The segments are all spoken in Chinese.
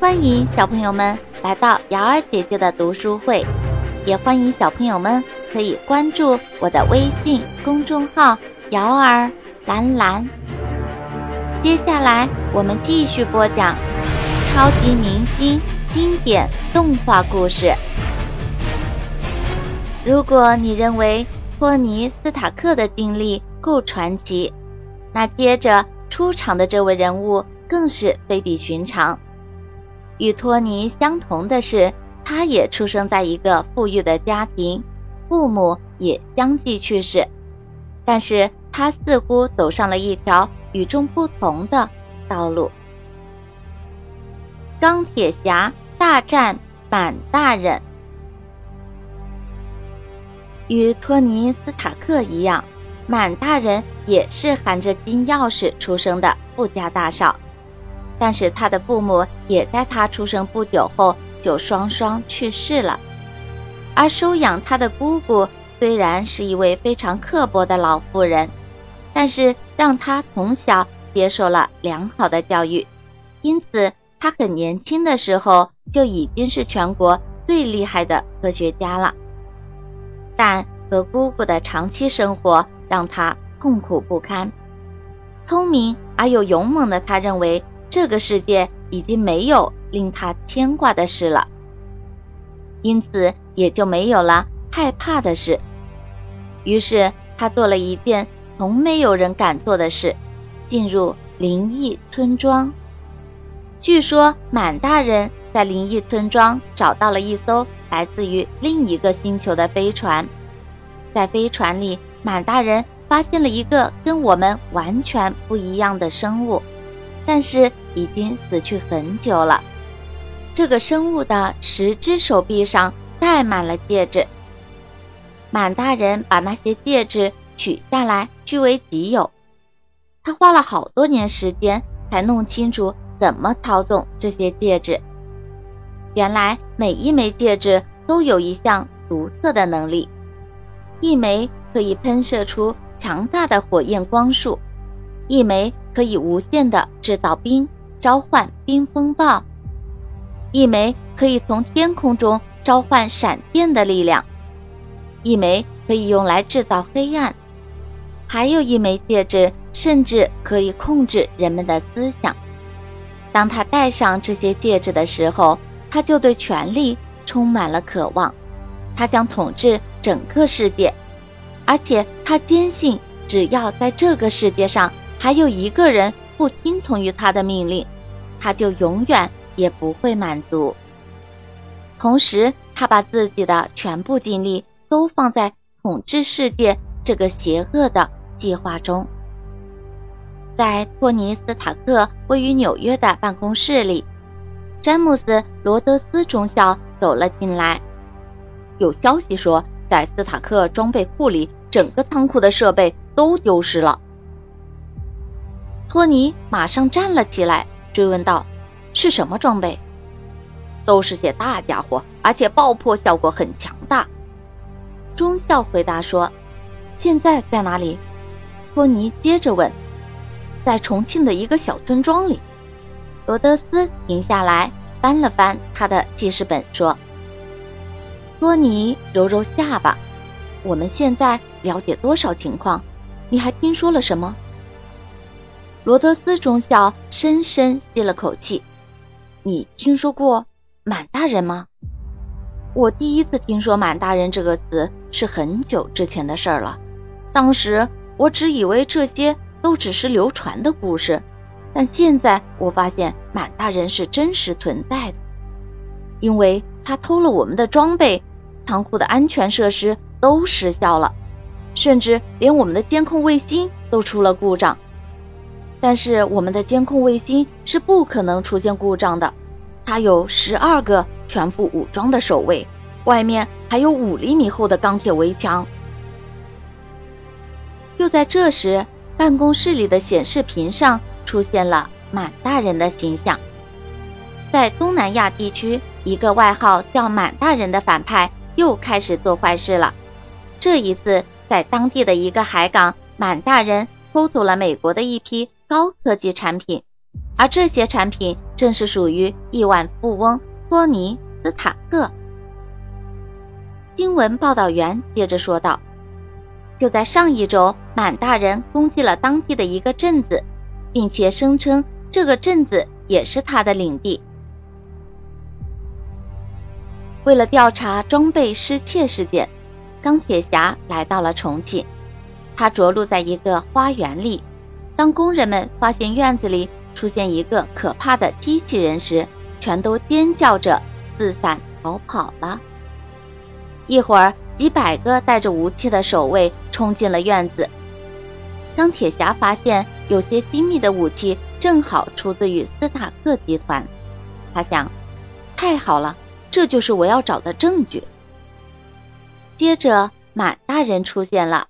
欢迎小朋友们来到瑶儿姐姐的读书会，也欢迎小朋友们可以关注我的微信公众号“瑶儿蓝蓝”。接下来我们继续播讲超级明星经典动画故事。如果你认为托尼·斯塔克的经历够传奇，那接着出场的这位人物更是非比寻常。与托尼相同的是，他也出生在一个富裕的家庭，父母也相继去世。但是他似乎走上了一条与众不同的道路。钢铁侠大战满大人。与托尼·斯塔克一样，满大人也是含着金钥匙出生的富家大少。但是他的父母也在他出生不久后就双双去世了，而收养他的姑姑虽然是一位非常刻薄的老妇人，但是让他从小接受了良好的教育，因此他很年轻的时候就已经是全国最厉害的科学家了。但和姑姑的长期生活让他痛苦不堪，聪明而又勇猛的他认为。这个世界已经没有令他牵挂的事了，因此也就没有了害怕的事。于是他做了一件从没有人敢做的事，进入灵异村庄。据说满大人在灵异村庄找到了一艘来自于另一个星球的飞船，在飞船里，满大人发现了一个跟我们完全不一样的生物。但是已经死去很久了。这个生物的十只手臂上戴满了戒指。满大人把那些戒指取下来据为己有。他花了好多年时间才弄清楚怎么操纵这些戒指。原来每一枚戒指都有一项独特的能力：一枚可以喷射出强大的火焰光束，一枚。可以无限的制造冰，召唤冰风暴；一枚可以从天空中召唤闪电的力量；一枚可以用来制造黑暗；还有一枚戒指，甚至可以控制人们的思想。当他戴上这些戒指的时候，他就对权力充满了渴望，他想统治整个世界，而且他坚信，只要在这个世界上。还有一个人不听从于他的命令，他就永远也不会满足。同时，他把自己的全部精力都放在统治世界这个邪恶的计划中。在托尼斯塔克位于纽约的办公室里，詹姆斯罗德斯中校走了进来。有消息说，在斯塔克装备库里，整个仓库的设备都丢失了。托尼马上站了起来，追问道：“是什么装备？”“都是些大家伙，而且爆破效果很强大。”中校回答说。“现在在哪里？”托尼接着问。“在重庆的一个小村庄里。”罗德斯停下来，翻了翻他的记事本，说：“托尼，揉揉下巴。我们现在了解多少情况？你还听说了什么？”罗德斯中校深深吸了口气：“你听说过满大人吗？我第一次听说‘满大人’这个词是很久之前的事儿了。当时我只以为这些都只是流传的故事，但现在我发现满大人是真实存在的，因为他偷了我们的装备，仓库的安全设施都失效了，甚至连我们的监控卫星都出了故障。”但是我们的监控卫星是不可能出现故障的，它有十二个全副武装的守卫，外面还有五厘米厚的钢铁围墙。就在这时，办公室里的显示屏上出现了满大人的形象。在东南亚地区，一个外号叫满大人的反派又开始做坏事了。这一次，在当地的一个海港，满大人偷走了美国的一批。高科技产品，而这些产品正是属于亿万富翁托尼·斯塔克。新闻报道员接着说道：“就在上一周，满大人攻击了当地的一个镇子，并且声称这个镇子也是他的领地。为了调查装备失窃事件，钢铁侠来到了重庆。他着陆在一个花园里。当工人们发现院子里……”出现一个可怕的机器人时，全都尖叫着四散逃跑了。一会儿，几百个带着武器的守卫冲进了院子。钢铁侠发现有些机密的武器正好出自于斯塔克集团。他想，太好了，这就是我要找的证据。接着，满大人出现了。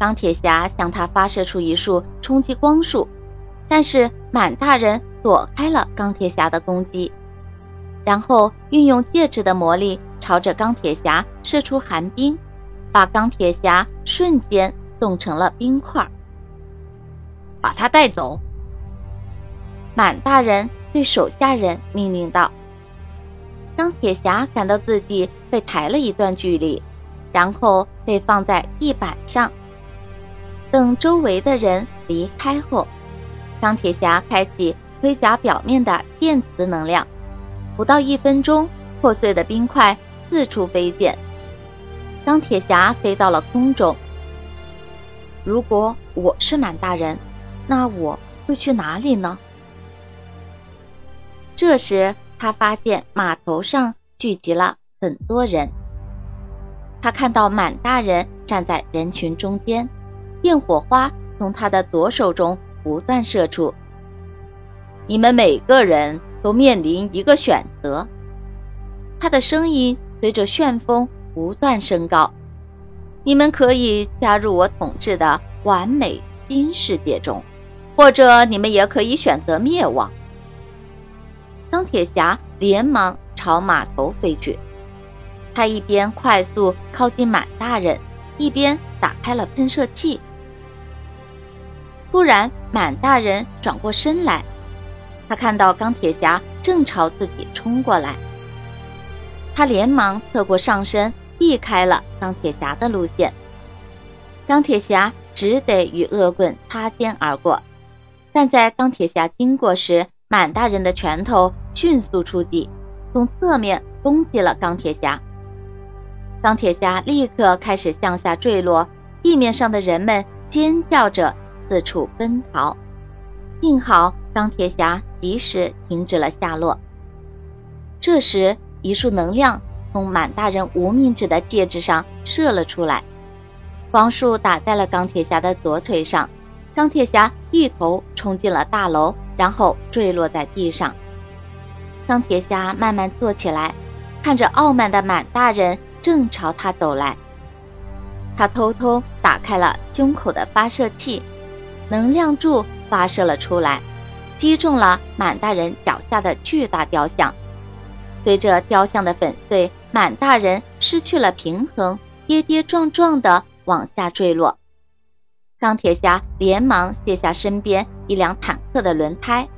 钢铁侠向他发射出一束冲击光束。但是满大人躲开了钢铁侠的攻击，然后运用戒指的魔力朝着钢铁侠射出寒冰，把钢铁侠瞬间冻成了冰块。把他带走！满大人对手下人命令道。钢铁侠感到自己被抬了一段距离，然后被放在地板上，等周围的人离开后。钢铁侠开启盔甲表面的电磁能量，不到一分钟，破碎的冰块四处飞溅。钢铁侠飞到了空中。如果我是满大人，那我会去哪里呢？这时，他发现码头上聚集了很多人。他看到满大人站在人群中间，电火花从他的左手中。不断射出，你们每个人都面临一个选择。他的声音随着旋风不断升高。你们可以加入我统治的完美新世界中，或者你们也可以选择灭亡。钢铁侠连忙朝码头飞去，他一边快速靠近满大人，一边打开了喷射器。突然，满大人转过身来，他看到钢铁侠正朝自己冲过来，他连忙侧过上身，避开了钢铁侠的路线。钢铁侠只得与恶棍擦肩而过，但在钢铁侠经过时，满大人的拳头迅速出击，从侧面攻击了钢铁侠。钢铁侠立刻开始向下坠落，地面上的人们尖叫着。四处奔逃，幸好钢铁侠及时停止了下落。这时，一束能量从满大人无名指的戒指上射了出来，光束打在了钢铁侠的左腿上。钢铁侠一头冲进了大楼，然后坠落在地上。钢铁侠慢慢坐起来，看着傲慢的满大人正朝他走来，他偷偷打开了胸口的发射器。能量柱发射了出来，击中了满大人脚下的巨大雕像。随着雕像的粉碎，满大人失去了平衡，跌跌撞撞的往下坠落。钢铁侠连忙卸下身边一辆坦克的轮胎，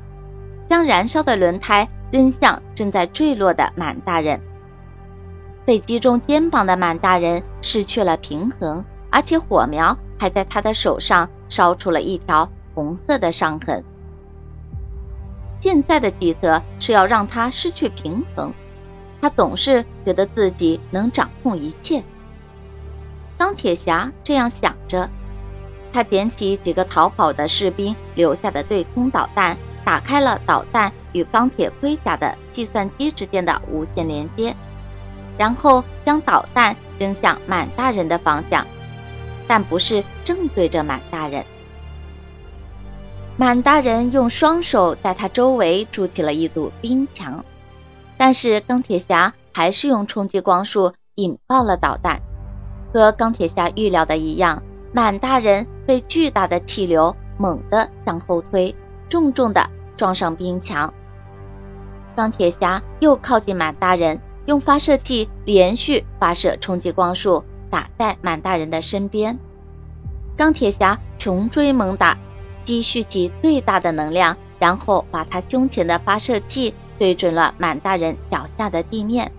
将燃烧的轮胎扔向正在坠落的满大人。被击中肩膀的满大人失去了平衡，而且火苗。还在他的手上烧出了一条红色的伤痕。现在的计策是要让他失去平衡。他总是觉得自己能掌控一切。钢铁侠这样想着。他捡起几个逃跑的士兵留下的对空导弹，打开了导弹与钢铁盔甲的计算机之间的无线连接，然后将导弹扔向满大人的方向。但不是正对着满大人。满大人用双手在他周围筑起了一堵冰墙，但是钢铁侠还是用冲击光束引爆了导弹。和钢铁侠预料的一样，满大人被巨大的气流猛地向后推，重重的撞上冰墙。钢铁侠又靠近满大人，用发射器连续发射冲击光束。打在满大人的身边，钢铁侠穷追猛打，积蓄起最大的能量，然后把他胸前的发射器对准了满大人脚下的地面，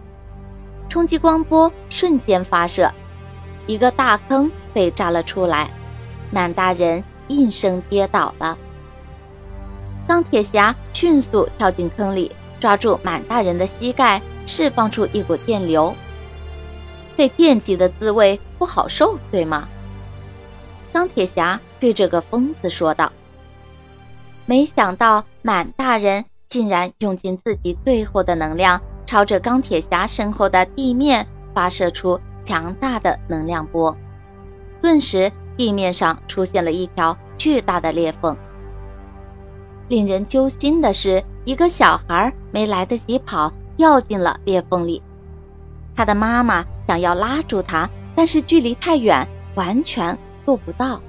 冲击光波瞬间发射，一个大坑被炸了出来，满大人应声跌倒了。钢铁侠迅速跳进坑里，抓住满大人的膝盖，释放出一股电流。被电击的滋味不好受，对吗？钢铁侠对这个疯子说道。没想到满大人竟然用尽自己最后的能量，朝着钢铁侠身后的地面发射出强大的能量波，顿时地面上出现了一条巨大的裂缝。令人揪心的是，一个小孩没来得及跑，掉进了裂缝里。他的妈妈想要拉住他，但是距离太远，完全够不到。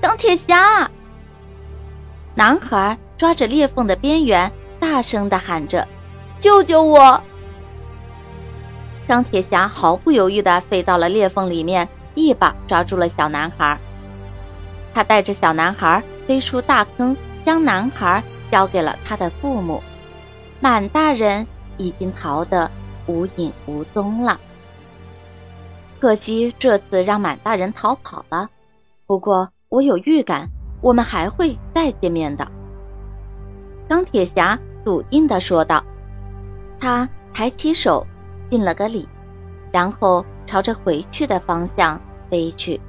钢铁侠！男孩抓着裂缝的边缘，大声的喊着：“救救我！”钢铁侠毫不犹豫的飞到了裂缝里面，一把抓住了小男孩。他带着小男孩飞出大坑，将男孩交给了他的父母。满大人已经逃得无影无踪了。可惜这次让满大人逃跑了。不过我有预感。我们还会再见面的，钢铁侠笃定的说道。他抬起手，敬了个礼，然后朝着回去的方向飞去。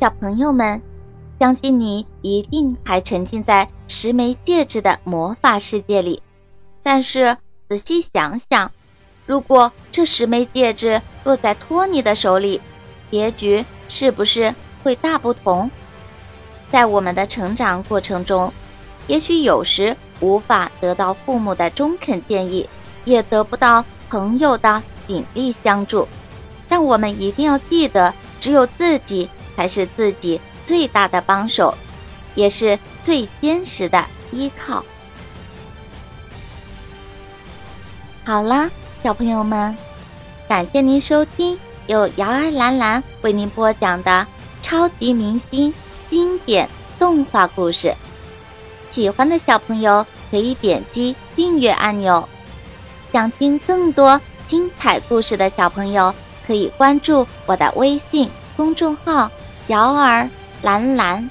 小朋友们，相信你一定还沉浸在十枚戒指的魔法世界里。但是仔细想想，如果这十枚戒指落在托尼的手里，结局是不是会大不同？在我们的成长过程中，也许有时无法得到父母的中肯建议，也得不到朋友的鼎力相助，但我们一定要记得，只有自己才是自己最大的帮手，也是最坚实的依靠。好了，小朋友们，感谢您收听。由瑶儿兰兰为您播讲的超级明星经典动画故事，喜欢的小朋友可以点击订阅按钮。想听更多精彩故事的小朋友可以关注我的微信公众号“瑶儿兰兰”，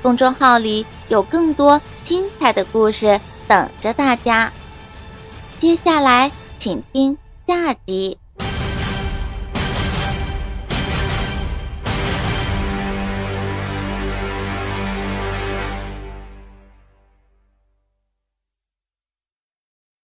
公众号里有更多精彩的故事等着大家。接下来，请听下集。